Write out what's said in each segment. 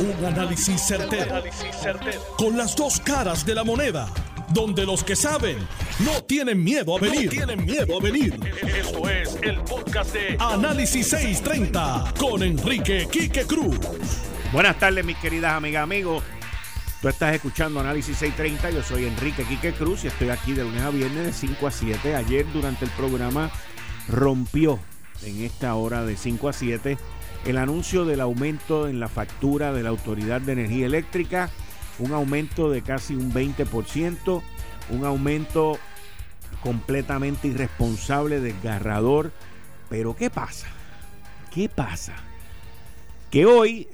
Un análisis certero, Con las dos caras de la moneda. Donde los que saben no tienen miedo a venir. tienen miedo a venir. Esto es el podcast de Análisis 630 con Enrique Quique Cruz. Buenas tardes, mis queridas amigas, amigos. Tú estás escuchando Análisis 630. Yo soy Enrique Quique Cruz y estoy aquí de lunes a viernes de 5 a 7. Ayer durante el programa rompió en esta hora de 5 a 7 el anuncio del aumento en la factura de la Autoridad de Energía Eléctrica, un aumento de casi un 20%, un aumento completamente irresponsable, desgarrador. Pero ¿qué pasa? ¿Qué pasa? Que hoy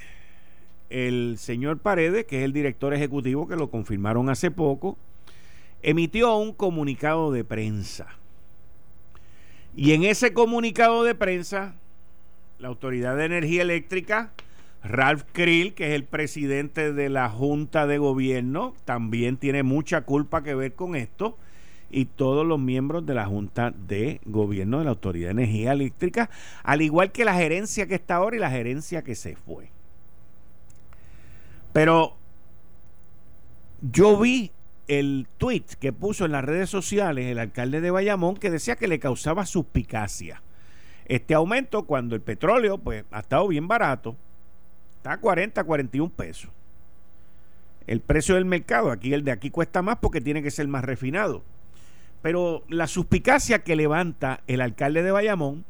el señor Paredes, que es el director ejecutivo, que lo confirmaron hace poco, emitió un comunicado de prensa. Y en ese comunicado de prensa la Autoridad de Energía Eléctrica, Ralph Krill, que es el presidente de la Junta de Gobierno, también tiene mucha culpa que ver con esto. Y todos los miembros de la Junta de Gobierno de la Autoridad de Energía Eléctrica, al igual que la gerencia que está ahora y la gerencia que se fue. Pero yo vi el tweet que puso en las redes sociales el alcalde de Bayamón que decía que le causaba suspicacia este aumento cuando el petróleo pues ha estado bien barato, está a 40, 41 pesos. El precio del mercado, aquí el de aquí cuesta más porque tiene que ser más refinado. Pero la suspicacia que levanta el alcalde de Bayamón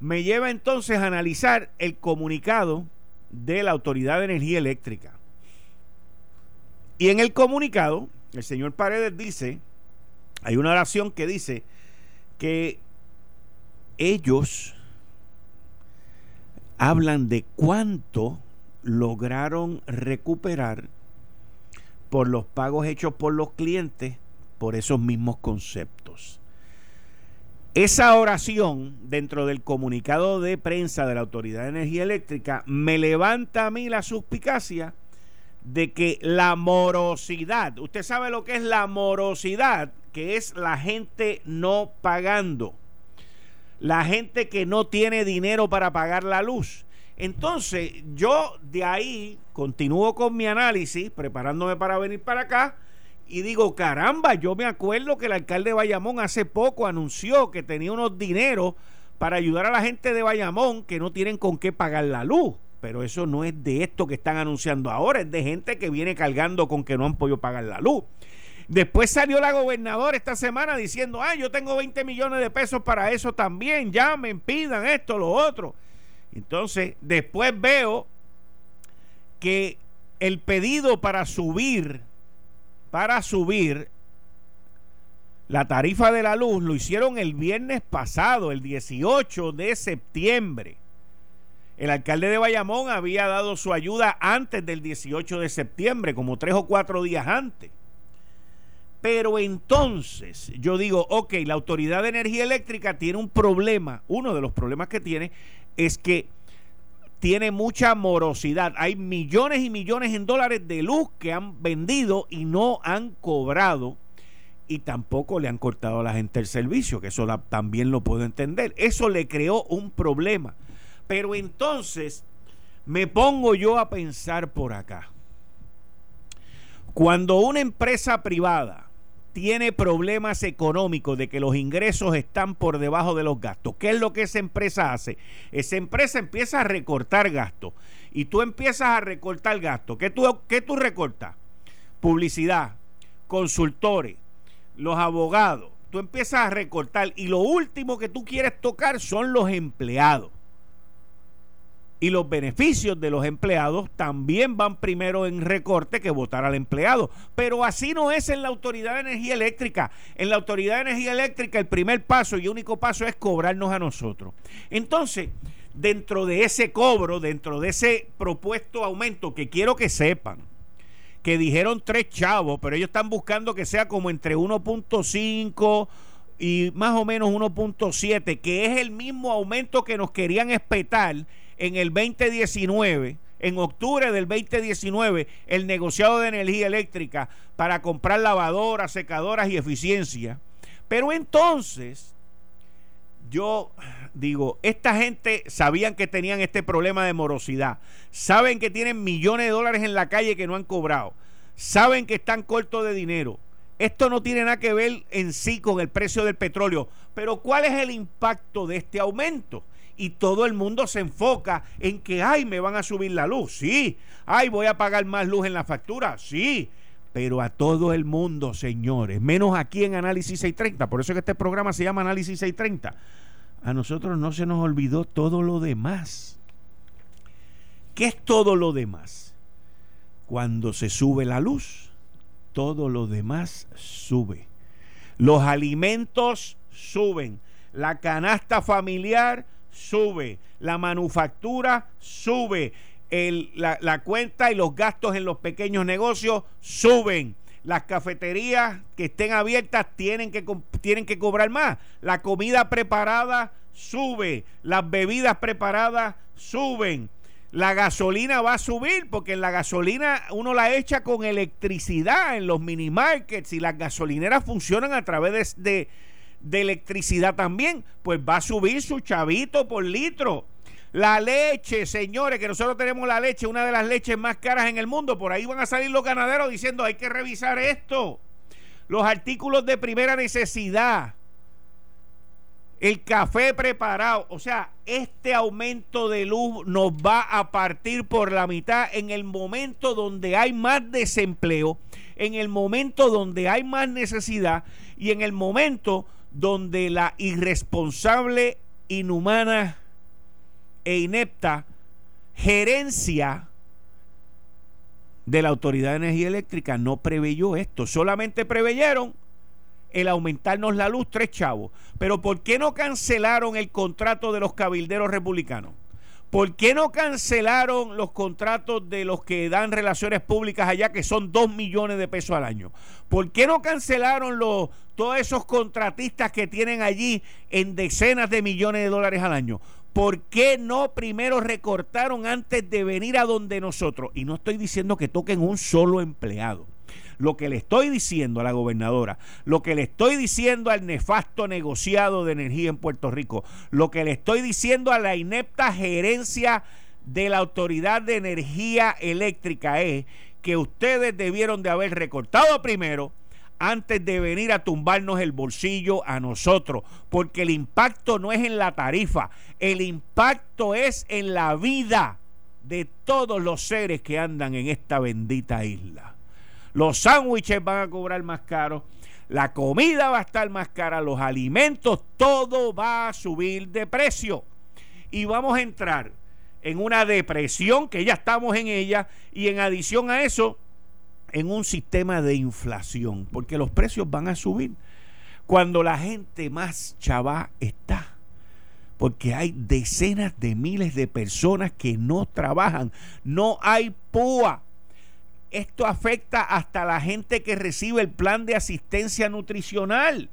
me lleva entonces a analizar el comunicado de la Autoridad de Energía Eléctrica. Y en el comunicado, el señor Paredes dice, hay una oración que dice que ellos hablan de cuánto lograron recuperar por los pagos hechos por los clientes por esos mismos conceptos. Esa oración dentro del comunicado de prensa de la Autoridad de Energía Eléctrica me levanta a mí la suspicacia de que la morosidad, usted sabe lo que es la morosidad, que es la gente no pagando la gente que no tiene dinero para pagar la luz. Entonces, yo de ahí continúo con mi análisis, preparándome para venir para acá, y digo, caramba, yo me acuerdo que el alcalde de Bayamón hace poco anunció que tenía unos dineros para ayudar a la gente de Bayamón que no tienen con qué pagar la luz. Pero eso no es de esto que están anunciando ahora, es de gente que viene cargando con que no han podido pagar la luz. Después salió la gobernadora esta semana diciendo, ah, yo tengo 20 millones de pesos para eso también, llamen, pidan esto, lo otro. Entonces, después veo que el pedido para subir, para subir la tarifa de la luz lo hicieron el viernes pasado, el 18 de septiembre. El alcalde de Bayamón había dado su ayuda antes del 18 de septiembre, como tres o cuatro días antes. Pero entonces yo digo, ok, la Autoridad de Energía Eléctrica tiene un problema. Uno de los problemas que tiene es que tiene mucha morosidad. Hay millones y millones en dólares de luz que han vendido y no han cobrado. Y tampoco le han cortado a la gente el servicio, que eso también lo puedo entender. Eso le creó un problema. Pero entonces me pongo yo a pensar por acá. Cuando una empresa privada tiene problemas económicos de que los ingresos están por debajo de los gastos. ¿Qué es lo que esa empresa hace? Esa empresa empieza a recortar gastos y tú empiezas a recortar gastos. ¿Qué tú, qué tú recortas? Publicidad, consultores, los abogados. Tú empiezas a recortar y lo último que tú quieres tocar son los empleados y los beneficios de los empleados también van primero en recorte que votar al empleado. Pero así no es en la Autoridad de Energía Eléctrica. En la Autoridad de Energía Eléctrica el primer paso y único paso es cobrarnos a nosotros. Entonces, dentro de ese cobro, dentro de ese propuesto aumento, que quiero que sepan, que dijeron tres chavos, pero ellos están buscando que sea como entre 1.5 y más o menos 1.7, que es el mismo aumento que nos querían espetar en el 2019, en octubre del 2019, el negociado de energía eléctrica para comprar lavadoras, secadoras y eficiencia. Pero entonces, yo digo, esta gente sabían que tenían este problema de morosidad, saben que tienen millones de dólares en la calle que no han cobrado, saben que están cortos de dinero. Esto no tiene nada que ver en sí con el precio del petróleo, pero ¿cuál es el impacto de este aumento? Y todo el mundo se enfoca en que, ay, me van a subir la luz, sí, ay, voy a pagar más luz en la factura, sí, pero a todo el mundo, señores, menos aquí en Análisis 630, por eso es que este programa se llama Análisis 630 a nosotros no se nos olvidó todo lo demás. ¿Qué es todo lo demás? Cuando se sube la luz, todo lo demás sube. Los alimentos suben, la canasta familiar sube, la manufactura sube, la, la cuenta y los gastos en los pequeños negocios suben las cafeterías que estén abiertas tienen que, tienen que cobrar más. La comida preparada sube. Las bebidas preparadas suben. La gasolina va a subir porque en la gasolina uno la echa con electricidad en los mini markets y las gasolineras funcionan a través de electricidad también. Pues va a subir su chavito por litro. La leche, señores, que nosotros tenemos la leche, una de las leches más caras en el mundo. Por ahí van a salir los ganaderos diciendo hay que revisar esto. Los artículos de primera necesidad. El café preparado. O sea, este aumento de luz nos va a partir por la mitad en el momento donde hay más desempleo, en el momento donde hay más necesidad y en el momento donde la irresponsable, inhumana e inepta gerencia de la Autoridad de Energía Eléctrica no preveyó esto. Solamente preveyeron el aumentarnos la luz tres chavos. Pero ¿por qué no cancelaron el contrato de los cabilderos republicanos? ¿Por qué no cancelaron los contratos de los que dan relaciones públicas allá, que son dos millones de pesos al año? ¿Por qué no cancelaron los, todos esos contratistas que tienen allí en decenas de millones de dólares al año? ¿Por qué no primero recortaron antes de venir a donde nosotros? Y no estoy diciendo que toquen un solo empleado. Lo que le estoy diciendo a la gobernadora, lo que le estoy diciendo al nefasto negociado de energía en Puerto Rico, lo que le estoy diciendo a la inepta gerencia de la Autoridad de Energía Eléctrica es que ustedes debieron de haber recortado primero antes de venir a tumbarnos el bolsillo a nosotros, porque el impacto no es en la tarifa, el impacto es en la vida de todos los seres que andan en esta bendita isla. Los sándwiches van a cobrar más caro, la comida va a estar más cara, los alimentos, todo va a subir de precio. Y vamos a entrar en una depresión que ya estamos en ella y en adición a eso, en un sistema de inflación, porque los precios van a subir cuando la gente más chava está. Porque hay decenas de miles de personas que no trabajan, no hay púa. Esto afecta hasta la gente que recibe el plan de asistencia nutricional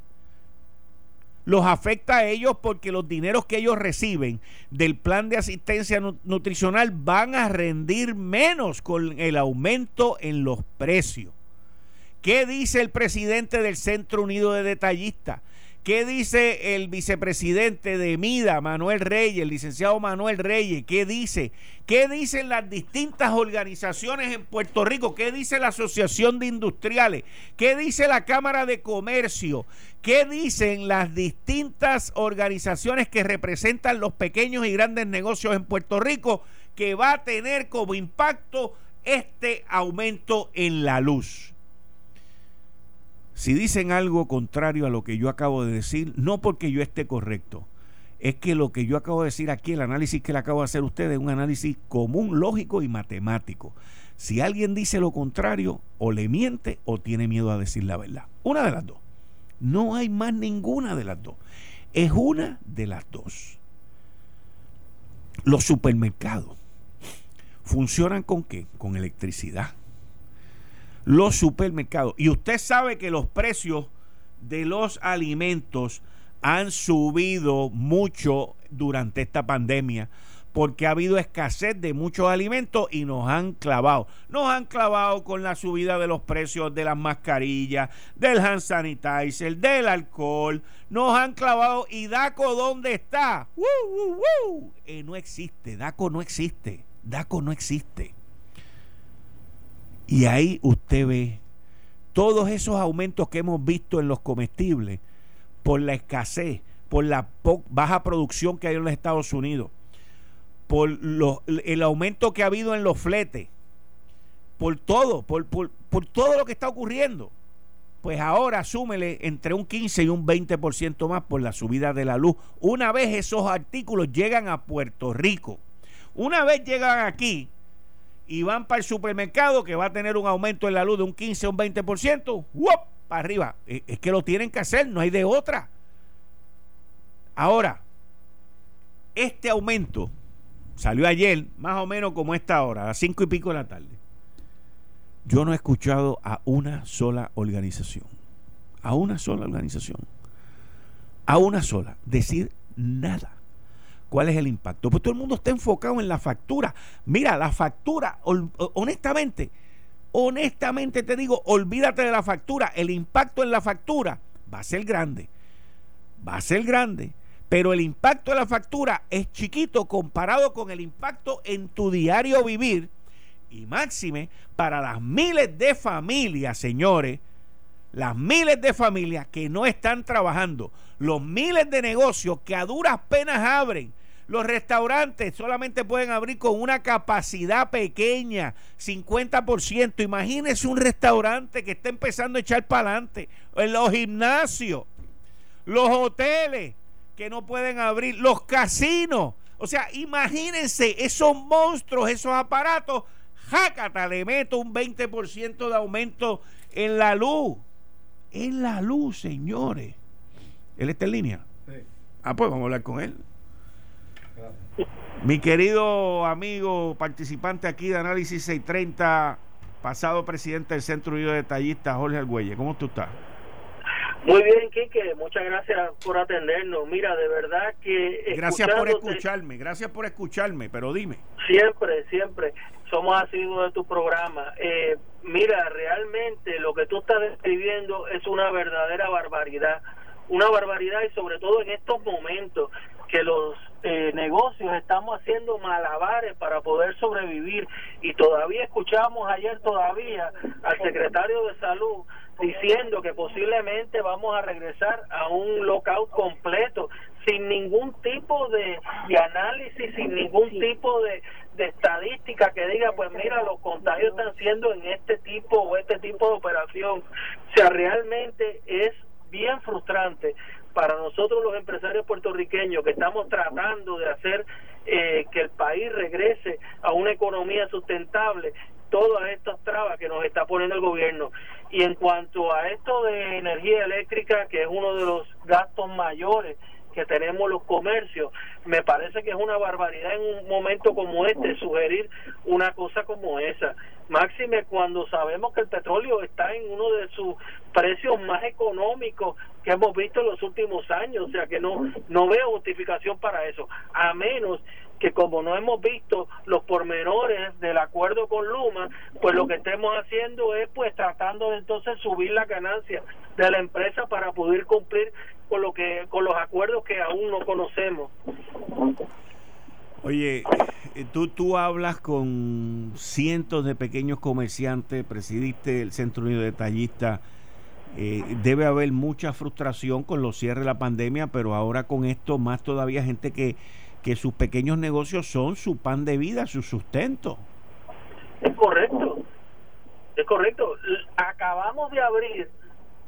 los afecta a ellos porque los dineros que ellos reciben del plan de asistencia nutricional van a rendir menos con el aumento en los precios. ¿Qué dice el presidente del Centro Unido de Detallistas? ¿Qué dice el vicepresidente de MIDA, Manuel Reyes, el licenciado Manuel Reyes? ¿Qué dice? ¿Qué dicen las distintas organizaciones en Puerto Rico? ¿Qué dice la Asociación de Industriales? ¿Qué dice la Cámara de Comercio? ¿Qué dicen las distintas organizaciones que representan los pequeños y grandes negocios en Puerto Rico que va a tener como impacto este aumento en la luz? Si dicen algo contrario a lo que yo acabo de decir, no porque yo esté correcto, es que lo que yo acabo de decir aquí, el análisis que le acabo de hacer a ustedes, es un análisis común, lógico y matemático. Si alguien dice lo contrario, o le miente o tiene miedo a decir la verdad. Una de las dos. No hay más ninguna de las dos. Es una de las dos. Los supermercados funcionan con qué? Con electricidad los supermercados. Y usted sabe que los precios de los alimentos han subido mucho durante esta pandemia porque ha habido escasez de muchos alimentos y nos han clavado. Nos han clavado con la subida de los precios de las mascarillas, del hand sanitizer, del alcohol. Nos han clavado. ¿Y DACO dónde está? Eh, no existe. DACO no existe. DACO no existe. Y ahí usted ve todos esos aumentos que hemos visto en los comestibles por la escasez, por la baja producción que hay en los Estados Unidos por el aumento que ha habido en los fletes, por todo, por, todo lo que está ocurriendo. Pues ahora súmele entre un 15 y un 20% más por la subida de la luz. Una vez esos artículos llegan a Puerto Rico, una vez llegan aquí y van para el supermercado que va a tener un aumento en la luz de un 15 o un 20%, ¡wop! para arriba. E, es que lo tienen que hacer, no hay de otra. Ahora, este aumento salió ayer, más o menos como esta hora, a las cinco y pico de la tarde. Yo no he escuchado a una sola organización, a una sola organización, a una sola, decir nada. ¿Cuál es el impacto? Pues todo el mundo está enfocado en la factura. Mira, la factura, honestamente, honestamente te digo, olvídate de la factura. El impacto en la factura va a ser grande. Va a ser grande pero el impacto de la factura es chiquito comparado con el impacto en tu diario vivir y máxime para las miles de familias, señores, las miles de familias que no están trabajando, los miles de negocios que a duras penas abren. Los restaurantes solamente pueden abrir con una capacidad pequeña, 50%. Imagínese un restaurante que está empezando a echar para adelante. Los gimnasios, los hoteles, que no pueden abrir, los casinos. O sea, imagínense esos monstruos, esos aparatos. Jácata, le meto un 20% de aumento en la luz. En la luz, señores. ¿Él está en línea? Sí. Ah, pues vamos a hablar con él. Mi querido amigo participante aquí de Análisis 630, pasado presidente del Centro Unido de Detallistas, Jorge Argüelle. ¿Cómo tú estás? Muy bien, Quique, muchas gracias por atendernos. Mira, de verdad que... Gracias por escucharme, gracias por escucharme, pero dime. Siempre, siempre somos asiduos de tu programa. Eh, mira, realmente lo que tú estás describiendo es una verdadera barbaridad, una barbaridad y sobre todo en estos momentos que los eh, negocios estamos haciendo malabares para poder sobrevivir y todavía escuchamos ayer todavía al secretario de salud diciendo que posiblemente vamos a regresar a un lockout completo sin ningún tipo de, análisis, sin ningún tipo de, de estadística que diga, pues mira, los contagios están siendo en este tipo o este tipo de operación. O sea, realmente es bien frustrante para nosotros los empresarios puertorriqueños que estamos tratando de hacer eh, que el país regrese a una economía sustentable, todas estas trabas que nos está poniendo el gobierno. Y en cuanto a esto de energía eléctrica, que es uno de los gastos mayores que tenemos los comercios, me parece que es una barbaridad en un momento como este sugerir una cosa como esa. Máxime cuando sabemos que el petróleo está en uno de sus precios más económicos que hemos visto en los últimos años, o sea que no no veo justificación para eso, a menos que como no hemos visto los pormenores del acuerdo con Luma, pues lo que estemos haciendo es pues tratando de entonces subir la ganancia de la empresa para poder cumplir con lo que con los acuerdos que aún no conocemos. Oye, eh, tú, tú hablas con cientos de pequeños comerciantes, presidiste el Centro Unido de Tallistas, eh, debe haber mucha frustración con los cierres de la pandemia, pero ahora con esto más todavía gente que que sus pequeños negocios son su pan de vida, su sustento. Es correcto, es correcto. Acabamos de abrir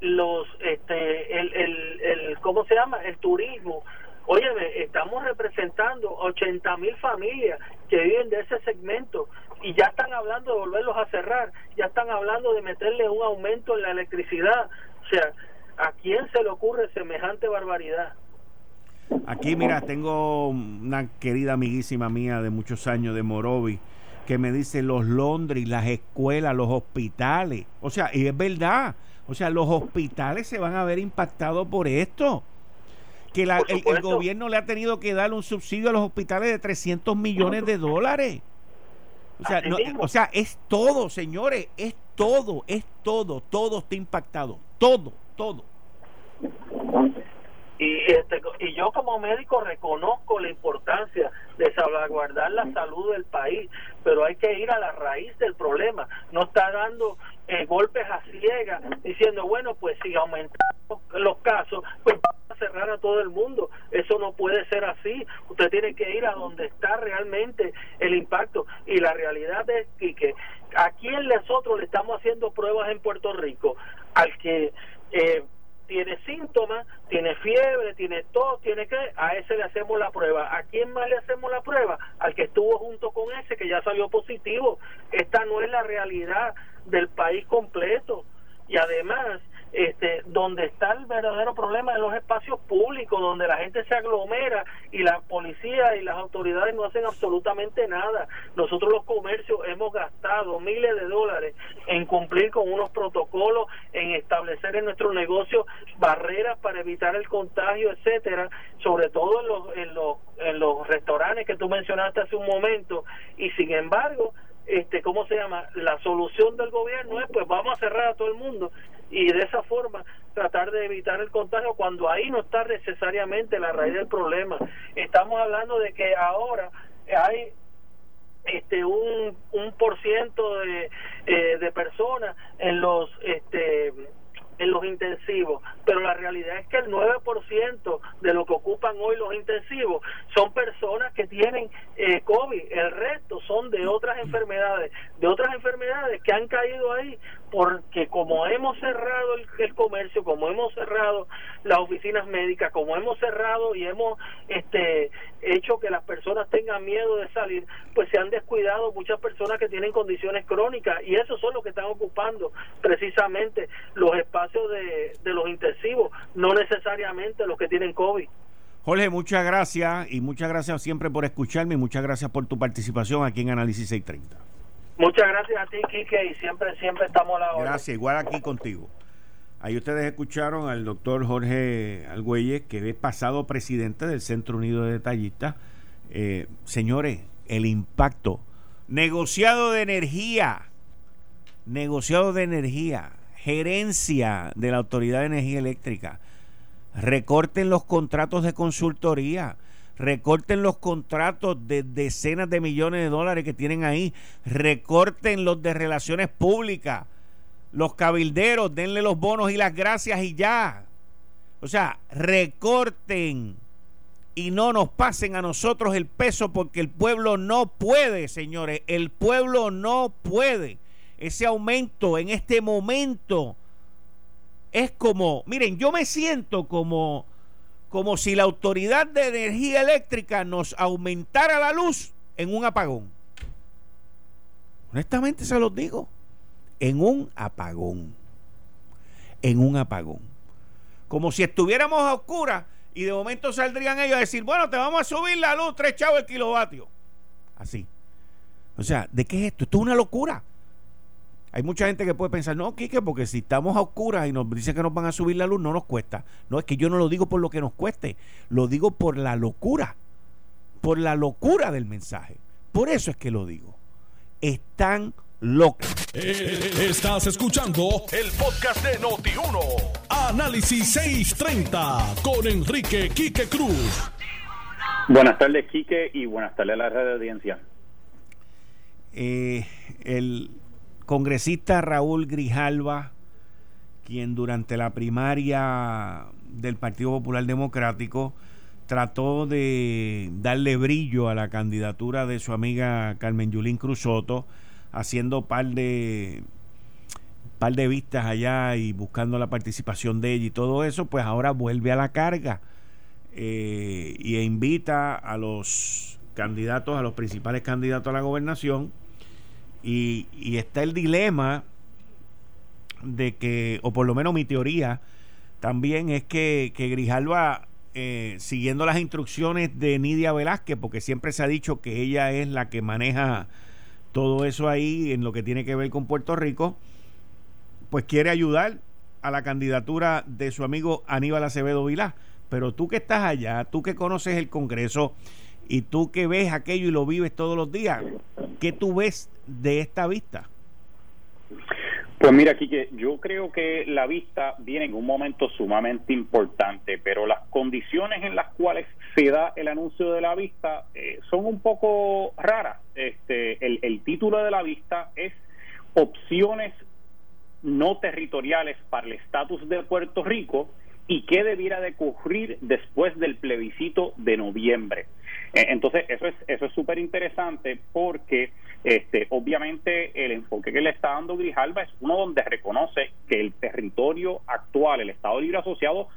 los, este, el, el, el ¿cómo se llama? El turismo. Óyeme, estamos representando 80 mil familias que viven de ese segmento y ya están hablando de volverlos a cerrar, ya están hablando de meterle un aumento en la electricidad. O sea, ¿a quién se le ocurre semejante barbaridad? Aquí, mira, tengo una querida amiguísima mía de muchos años de Morovi que me dice los Londres, las escuelas, los hospitales. O sea, y es verdad. O sea, los hospitales se van a ver impactados por esto. que el, gobierno le ha tenido que dar un subsidio a los hospitales de 300 millones de dólares. O sea, o sea, es todo, señores, es todo, es todo, todo está impactado, todo, todo. Y, este, y yo como médico reconozco la importancia de salvaguardar la salud del país, pero hay que ir a la raíz del problema. No está dando eh, golpes a ciegas diciendo, bueno, pues si aumentamos los casos, pues vamos a cerrar a todo el mundo. Eso no puede ser así. Usted tiene que ir a donde está realmente el impacto. Y la realidad es que, a quién nosotros le estamos haciendo pruebas en Puerto Rico, al que eh, tiene síntomas, tiene fiebre, tiene tos, tiene que, a ese le hacemos la prueba. ¿A quién más le hacemos la prueba? Al que estuvo junto con ese que ya salió positivo. Esta no es la realidad del país completo. Y además, este, donde está el verdadero problema en los espacios públicos, donde la gente se aglomera y la policía y las autoridades no hacen absolutamente nada. Nosotros los comercios hemos gastado miles de dólares en cumplir con unos protocolos, en establecer en nuestro negocio barreras para evitar el contagio, etcétera, sobre todo en los, en los, en los restaurantes que tú mencionaste hace un momento, y sin embargo, este, ¿cómo se llama? La solución del gobierno es, pues vamos a cerrar a todo el mundo y de esa forma tratar de evitar el contagio cuando ahí no está necesariamente la raíz del problema. Estamos hablando de que ahora hay este un un por ciento de, eh, de personas en los este en los intensivos, pero la realidad es que el 9% de lo que ocupan hoy los intensivos son personas que tienen eh, COVID, el resto son de otras enfermedades, de otras enfermedades que han caído ahí porque como hemos cerrado el, comercio, como hemos cerrado las oficinas médicas, como hemos cerrado y hemos este hecho que las personas tengan miedo de salir, pues se han descuidado muchas personas que tienen condiciones crónicas y esos son los que están ocupando precisamente los espacios de, de los intensivos, no necesariamente los que tienen COVID. Jorge, muchas gracias y muchas gracias siempre por escucharme y muchas gracias por tu participación aquí en Análisis 630. Muchas gracias a ti, Quique, y siempre, siempre estamos a la. Gracias, igual aquí contigo. Ahí ustedes escucharon al doctor Jorge Algüeyes, que es pasado presidente del Centro Unido de Detallistas. Eh, señores, el impacto. Negociado de energía. Negociado de energía. Gerencia de la Autoridad de Energía Eléctrica. Recorten los contratos de consultoría recorten los contratos de decenas de millones de dólares que tienen ahí, recorten los de relaciones públicas, los cabilderos, denle los bonos y las gracias y ya. O sea, recorten y no nos pasen a nosotros el peso porque el pueblo no puede, señores, el pueblo no puede. Ese aumento en este momento es como, miren, yo me siento como como si la Autoridad de Energía Eléctrica nos aumentara la luz en un apagón. Honestamente se los digo, en un apagón. En un apagón. Como si estuviéramos a oscuras y de momento saldrían ellos a decir, bueno, te vamos a subir la luz, tres chavos el kilovatio. Así. O sea, ¿de qué es esto? Esto es una locura. Hay mucha gente que puede pensar, no, Quique, porque si estamos a oscuras y nos dicen que nos van a subir la luz, no nos cuesta. No, es que yo no lo digo por lo que nos cueste, lo digo por la locura, por la locura del mensaje. Por eso es que lo digo. Están locos. Eh, estás escuchando el podcast de Noti1. Análisis 630 con Enrique Quique Cruz. Buenas tardes, Quique, y buenas tardes a la radio audiencia. Eh, el congresista Raúl Grijalva, quien durante la primaria del Partido Popular Democrático trató de darle brillo a la candidatura de su amiga Carmen Yulín Cruzoto, haciendo par de par de vistas allá y buscando la participación de ella y todo eso, pues ahora vuelve a la carga eh, y invita a los candidatos, a los principales candidatos a la gobernación, y, está el dilema de que, o por lo menos mi teoría también es que, que Grijalva, eh, siguiendo las instrucciones de Nidia Velázquez, porque siempre se ha dicho que ella es la que maneja todo eso ahí en lo que tiene que ver con Puerto Rico, pues quiere ayudar a la candidatura de su amigo Aníbal Acevedo Vilá. pero tú que estás allá, tú que conoces el Congreso y tú que ves aquello y lo vives todos los días, ¿qué tú ves de esta vista? Pues mira, Quique, yo creo que la vista viene en un momento sumamente importante, pero las condiciones en las cuales se da el anuncio de la vista eh, son un poco raras. Este, el, el título de la vista es Opciones no territoriales para el estatus de Puerto Rico y qué debiera de ocurrir después del plebiscito de noviembre. Eh, entonces, eso es eso es súper interesante porque este, obviamente el enfoque que le está dando Grijalba es uno donde reconoce que el territorio actual, el Estado Libre Asociado,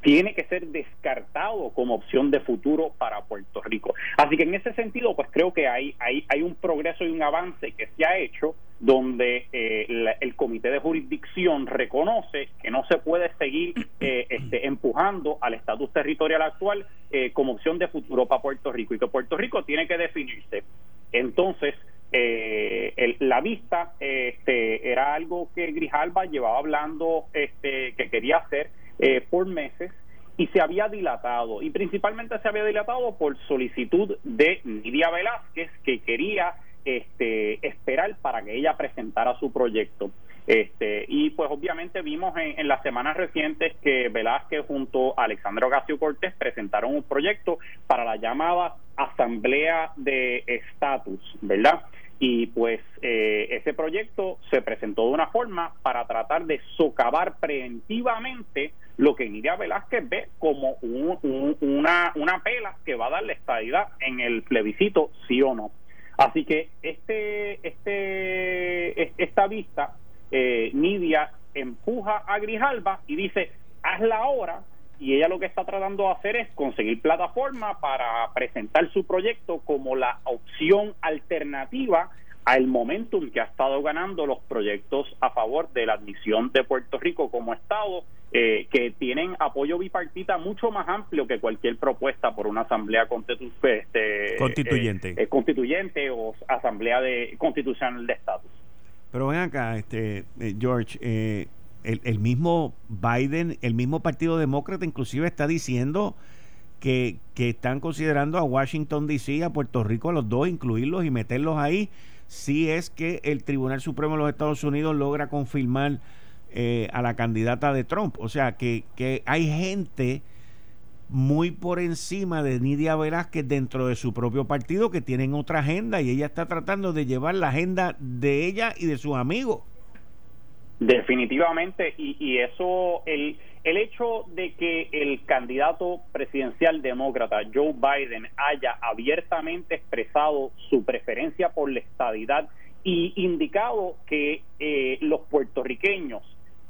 tiene que ser descartado como opción de futuro para Puerto Rico. Así que en ese sentido, pues creo que hay, hay, hay un progreso y un avance que se ha hecho donde eh, el Comité de Jurisdicción reconoce que no se puede seguir eh, este, empujando al estatus territorial actual eh, como opción de futuro para Puerto Rico y que Puerto Rico tiene que definirse. Entonces, la vista este, era algo que Grijalba llevaba hablando este, que quería hacer eh, por meses y se había dilatado, y principalmente se había dilatado por solicitud de Nidia Velázquez, que quería este, esperar para que ella presentara su proyecto. Este, y pues obviamente vimos en, las semanas recientes que Velázquez junto a Alexandra Ocasio Cortés presentaron un proyecto para la llamada Asamblea de Estatus, ¿verdad? y pues eh, ese proyecto se presentó de una forma para tratar de socavar preventivamente lo que Nidia Velázquez ve como una, una pela que va a dar la estadidad en el plebiscito, sí o no. Así que este, este, esta vista, eh, Nidia empuja a Grijalba y dice, hazla ahora, y ella lo que está tratando de hacer es conseguir plataforma para presentar su proyecto como la opción alternativa al momentum que ha estado ganando los proyectos a favor de la admisión de Puerto Rico como Estado, eh, que tienen apoyo bipartita mucho más amplio que cualquier propuesta por una asamblea este, constituyente, eh, eh, constituyente o asamblea de constitucional de estatus. Pero ven acá, este George, el, el mismo Biden, el mismo Partido Demócrata, inclusive está diciendo que, que están considerando a Washington D.C., a Puerto Rico, a los dos, incluirlos y meterlos ahí si es que el Tribunal Supremo de los Estados Unidos logra confirmar eh, a la candidata de Trump. O sea, que, que hay gente muy por encima de Nidia Velázquez dentro de su propio partido que tienen otra agenda y ella está tratando de llevar la agenda de ella y de sus amigos. Definitivamente, y, y eso, el, el hecho de que el candidato presidencial demócrata Joe Biden haya abiertamente expresado su preferencia por la estadidad y indicado que eh, los puertorriqueños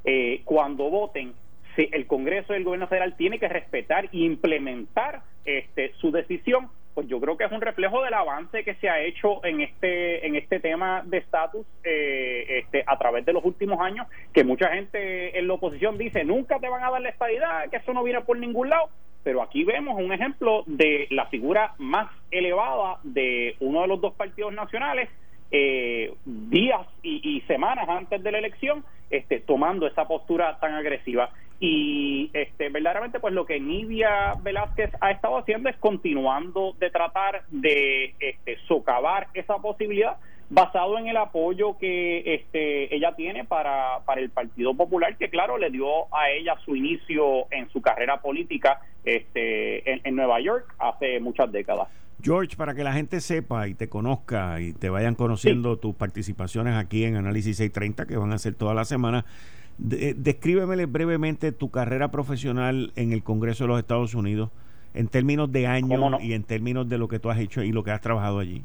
eh, cuando voten el Congreso y el Gobierno Federal tiene que respetar e implementar este, su decisión pues yo creo que es un reflejo del avance que se ha hecho en este en este tema de estatus eh, este, a través de los últimos años, que mucha gente en la oposición dice nunca te van a dar la estabilidad, que eso no viene por ningún lado, pero aquí vemos un ejemplo de la figura más elevada de uno de los dos partidos nacionales eh, días y, semanas antes de la elección, este, tomando esa postura tan agresiva. Y este, verdaderamente, pues lo que Nidia Velázquez ha estado haciendo es continuando de tratar de este, socavar esa posibilidad basado en el apoyo que este, ella tiene para, para el Partido Popular, que claro, le dio a ella su inicio en su carrera política este, en Nueva York hace muchas décadas. George, para que la gente sepa y te conozca y te vayan conociendo tus participaciones aquí en Análisis 630, que van a ser toda la semana, de, descríbemele brevemente tu carrera profesional en el Congreso de los Estados Unidos, en términos de años y en términos de lo que tú has hecho y lo que has trabajado allí.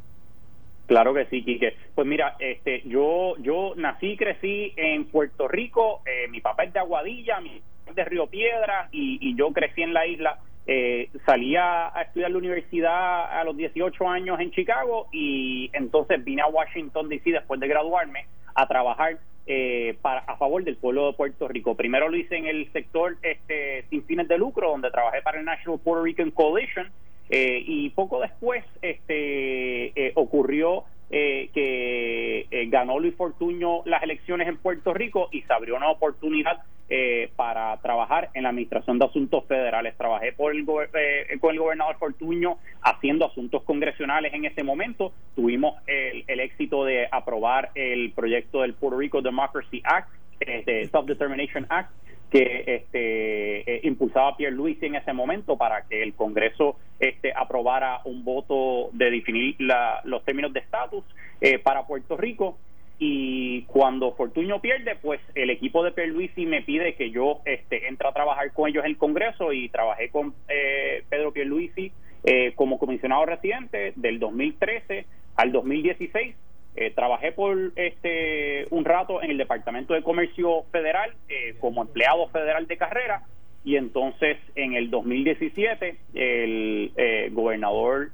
Claro que sí, Quique. Pues mira, este, yo, yo nací y crecí en Puerto Rico, eh, mi papá es de Aguadilla, mi papá es de Río Piedra y, y yo crecí en la isla eh, salía a estudiar la universidad a los 18 años en Chicago y entonces vine a Washington DC después de graduarme a trabajar eh, para, a favor del pueblo de Puerto Rico. Primero lo hice en el sector este, sin fines de lucro, donde trabajé para el National Puerto Rican Coalition, eh, y poco después este, ocurrió eh, que eh, ganó Luis Fortuño las elecciones en Puerto Rico y se abrió una oportunidad eh, para trabajar en la Administración de Asuntos Federales. Trabajé por el con el gobernador Fortuño haciendo asuntos congresionales en ese momento. Tuvimos el, éxito de aprobar el proyecto del Puerto Rico Democracy Act, este, Self-Determination Act, que este, eh, impulsaba Pierre Luis en ese momento para que el Congreso este, aprobara un voto de definir los términos de estatus eh, para Puerto Rico. Y cuando Fortuño pierde, pues el equipo de Pierluisi me pide que yo este, entre a trabajar con ellos en el Congreso y trabajé con eh, Pedro Pierluisi eh, como comisionado residente del 2013 al 2016 eh, trabajé por este un rato en el Departamento de Comercio Federal eh, como empleado federal de carrera. Y entonces en el 2017 el eh, gobernador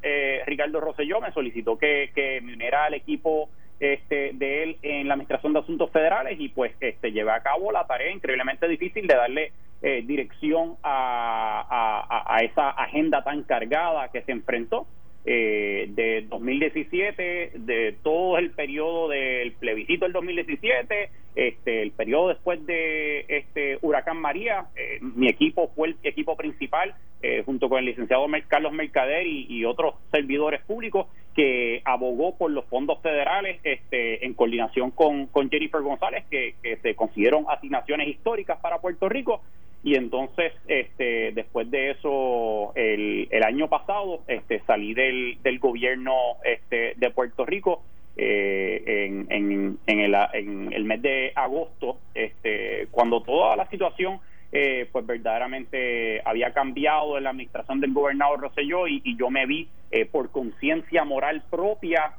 Ricardo Rosselló me solicitó que me uniera al equipo este, de él en la Administración de Asuntos Federales y pues este llevé a cabo la tarea increíblemente difícil de darle dirección a, a esa agenda tan cargada que se enfrentó eh, de 2017, de todo el periodo del plebiscito del 2017, este, el periodo después de este huracán María, eh, mi equipo fue el equipo principal, eh, junto con el licenciado Carlos Mercader y, otros servidores públicos, que abogó por los fondos federales este, en coordinación con, con Jennifer González, que, que se consiguieron asignaciones históricas para Puerto Rico y entonces este después de eso el, el año pasado este salí del, del gobierno este de Puerto Rico eh, en, en, en, el, en el mes de agosto este cuando toda la situación eh, pues verdaderamente había cambiado en la administración del gobernador Rosselló y, y yo me vi eh, por conciencia moral propia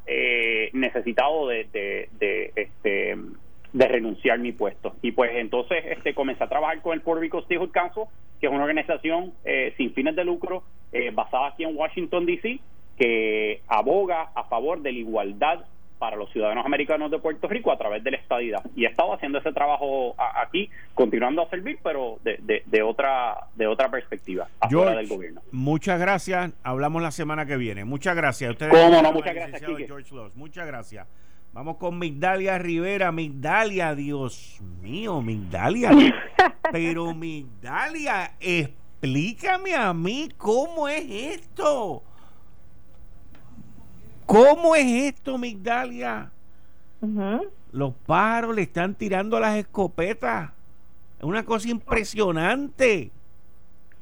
necesitado de, de, de este de renunciar mi puesto. Y pues entonces este comencé a trabajar con el Puerto Rico Statehood Council, que es una organización eh, sin fines de lucro eh, basada aquí en Washington, D.C., que aboga a favor de la igualdad para los ciudadanos americanos de Puerto Rico a través de la estadidad. Y he estado haciendo ese trabajo aquí, continuando a servir, pero de, de, otra de otra perspectiva, afuera del gobierno. Muchas gracias. Hablamos la semana que viene. Muchas gracias. Ustedes ¿Cómo no? Muchas gracias, George Muchas gracias. Vamos con Migdalia Rivera. Migdalia, Dios mío, Migdalia. Pero Migdalia, explícame a mí cómo es esto. ¿Cómo es esto, Migdalia? Los pájaros le están tirando las escopetas. Es una cosa impresionante.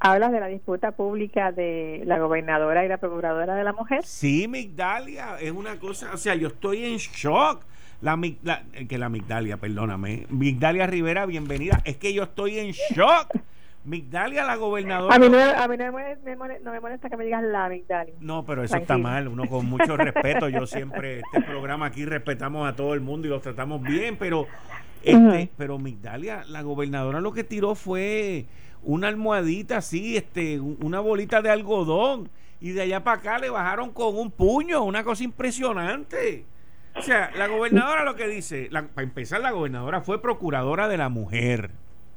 ¿Hablas de la disputa pública de la gobernadora y la procuradora de la mujer? Sí, Migdalia, es una cosa, o sea, yo estoy en shock. La, eh, que la Migdalia, perdóname. Migdalia Rivera, bienvenida. Es que yo estoy en shock. Migdalia, la gobernadora. A mí, no, a mí no, me molesta, no, me molesta, que me digas la Migdalia. No, pero eso está mal. Uno con mucho respeto. Yo siempre, este programa aquí respetamos a todo el mundo y los tratamos bien, pero, este, pero Migdalia, la gobernadora lo que tiró fue una almohadita así, este, una bolita de algodón. Y de allá para acá le bajaron con un puño, una cosa impresionante. O sea, la gobernadora lo que dice, para empezar, la gobernadora fue procuradora de la mujer.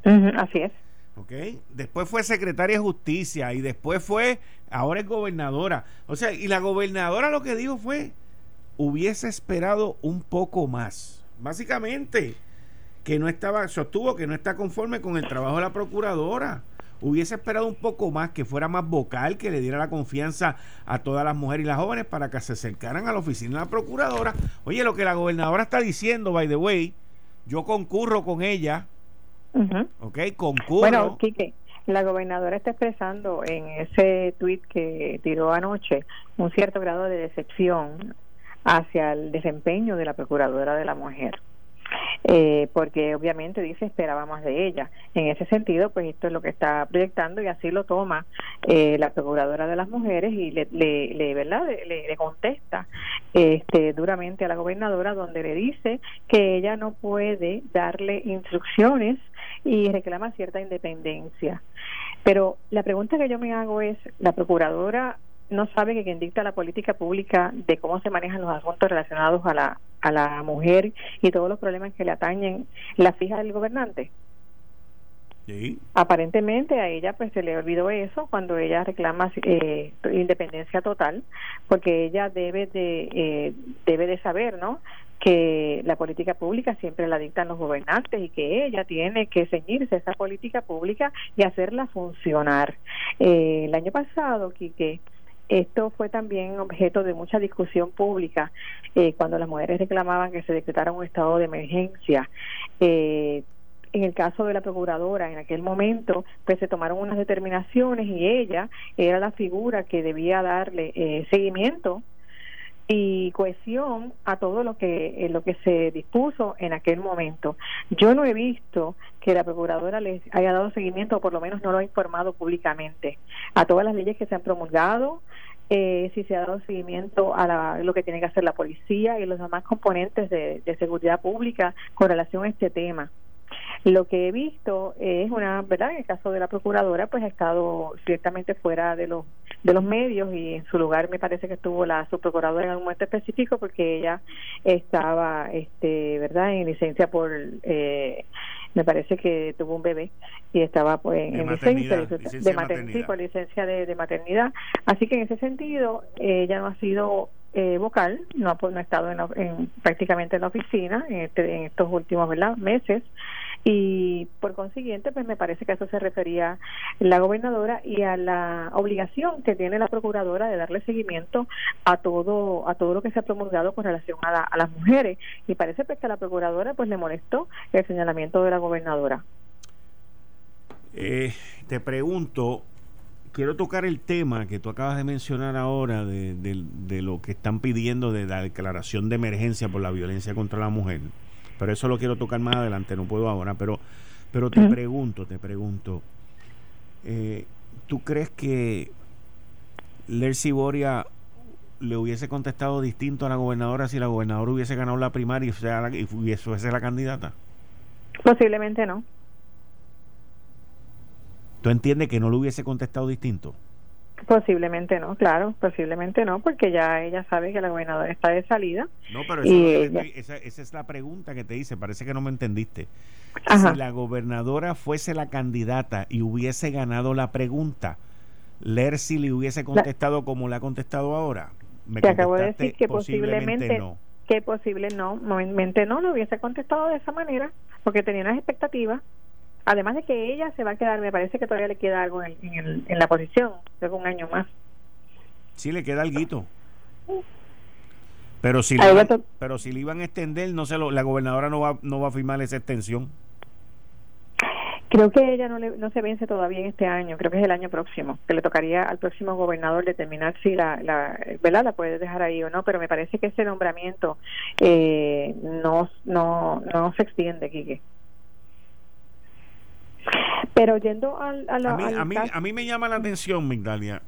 así es. ¿Ok? Después fue secretaria de justicia y después fue, ahora es gobernadora. O sea, y la gobernadora lo que dijo fue, hubiese esperado un poco más. Básicamente, que no estaba, sostuvo que no está conforme con el trabajo de la procuradora. Hubiese esperado un poco más, que fuera más vocal, que le diera la confianza a todas las mujeres y las jóvenes para que se acercaran a la oficina de la procuradora. Oye, lo que la gobernadora está diciendo, by the way, yo concurro con ella. ¿Ok? Concurro. Bueno, Quique, la gobernadora está expresando en ese tuit que tiró anoche un cierto grado de decepción hacia el desempeño de la procuradora de la mujer eh, porque obviamente dice esperaba más de ella. En ese sentido, pues esto es lo que está proyectando y así lo toma eh, la procuradora de las mujeres y le, le, ¿verdad? Le, contesta este, duramente a la gobernadora donde le dice que ella no puede darle instrucciones y reclama cierta independencia. Pero la pregunta que yo me hago es, ¿la procuradora no sabe que quien dicta la política pública de cómo se manejan los asuntos relacionados a la, a la mujer y todos los problemas que le atañen la fija del gobernante? Aparentemente a ella pues se le olvidó eso cuando ella reclama eh, independencia total, porque ella debe de eh, debe de saber, ¿no? que la política pública siempre la dictan los gobernantes y que ella tiene que ceñirse a esa política pública y hacerla funcionar. Eh, el año pasado, Quique, esto fue también objeto de mucha discusión pública eh, cuando las mujeres reclamaban que se decretara un estado de emergencia. Eh, en el caso de la procuradora, en aquel momento, pues se tomaron unas determinaciones y ella era la figura que debía darle eh, seguimiento y cohesión a todo lo que eh, lo que se dispuso en aquel momento. Yo no he visto que la procuradora les haya dado seguimiento o por lo menos no lo ha informado públicamente a todas las leyes que se han promulgado, eh, si se ha dado seguimiento a lo que tiene que hacer la policía y los demás componentes de seguridad pública con relación a este tema. Lo que he visto es una, ¿verdad? En el caso de la procuradora, pues ha estado ciertamente fuera de los de los medios y en su lugar me parece que estuvo la subprocuradora en algún momento específico porque ella estaba, este, ¿verdad? En licencia por, eh, me parece que tuvo un bebé y estaba pues en licencia, de, maternidad. por licencia de, maternidad. Así que en ese sentido ella no ha sido eh, vocal, no ha, no ha estado en, prácticamente en la oficina en, este, en estos últimos ¿verdad? meses y por consiguiente pues me parece que eso se refería la gobernadora y a la obligación que tiene la procuradora de darle seguimiento a todo a todo lo que se ha promulgado con relación a, las mujeres. Y parece pues que a la procuradora pues le molestó el señalamiento de la gobernadora. Eh, te pregunto quiero tocar el tema que tú acabas de mencionar ahora de lo que están pidiendo de la declaración de emergencia por la violencia contra la mujer pero eso lo quiero tocar más adelante, no puedo ahora, pero, pero te pregunto, te pregunto, eh, ¿tú crees que Lercy Boria le hubiese contestado distinto a la gobernadora si la gobernadora hubiese ganado la primaria y, fuera y fuese la candidata? Posiblemente no. ¿Tú entiendes que no le hubiese contestado distinto? Posiblemente no, claro, posiblemente no, porque ya ella sabe que la gobernadora está de salida. No, pero esa, es la pregunta que te hice, parece que no me entendiste. Si la gobernadora fuese la candidata y hubiese ganado la pregunta, Lercy le hubiese contestado como le ha contestado ahora. Me te acabo de decir que posiblemente, no. Que posible no, no lo hubiese contestado de esa manera, porque tenía unas expectativas Además de que ella se va a quedar, me parece que todavía le queda algo en, en, la posición, luego un año más. Sí, le queda algo. Pero si, le, pero si le iban a extender, no se lo, la gobernadora no va, no va a firmar esa extensión. Creo que ella no, le, no se vence todavía en este año, creo que es el año próximo, que le tocaría al próximo gobernador determinar si la, la, ¿verdad? la puede dejar ahí o no, pero me parece que ese nombramiento eh, no, no, no se extiende, Quique. Pero yendo al, a, a, mí, a, mí, me llama la atención, Migdalia,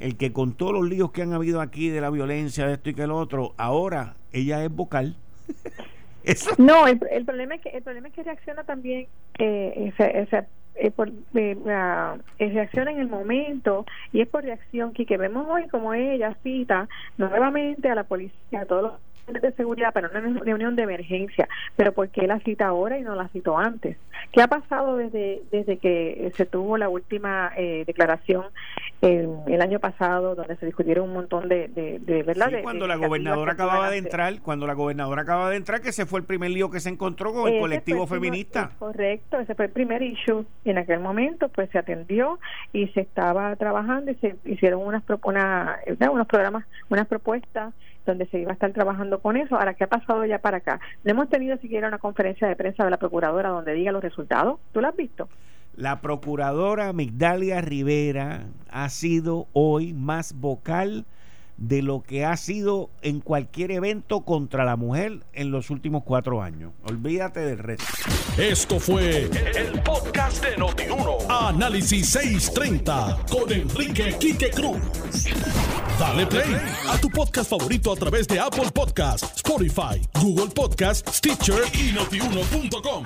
el que con todos los líos que han habido aquí de la violencia, de esto y que el otro, ahora ella es vocal. No, el, problema es que el problema es que reacciona también eh, ese, eh, por, eh, reacciona en el momento y es por reacción que, que vemos hoy como ella cita nuevamente a la policía, a todos los de seguridad para una reunión de emergencia, pero ¿por qué la cita ahora y no la citó antes? ¿Qué ha pasado desde, desde que se tuvo la última eh, declaración el, año pasado, donde se discutieron un montón de, de, ¿verdad? cuando la gobernadora acababa de entrar, cuando la gobernadora acababa de entrar, que se fue el primer lío que se encontró con el colectivo feminista. correcto, ese fue el primer issue. Y en aquel momento, pues se atendió y se estaba trabajando y se hicieron unas, una, unos programas, unas propuestas donde se iba a estar trabajando con eso. Ahora, ¿qué ha pasado ya para acá? No hemos tenido siquiera una conferencia de prensa de la procuradora donde diga los resultados. ¿Tú lo has visto? La procuradora Migdalia Rivera ha sido hoy más vocal de lo que ha sido en cualquier evento contra la mujer en los últimos cuatro años. Olvídate del resto. Esto fue el, podcast de Notiuno. Análisis 630 con Enrique Quique Cruz. Dale play a tu podcast favorito a través de Apple Podcasts, Spotify, Google Podcasts, Stitcher y notiuno.com.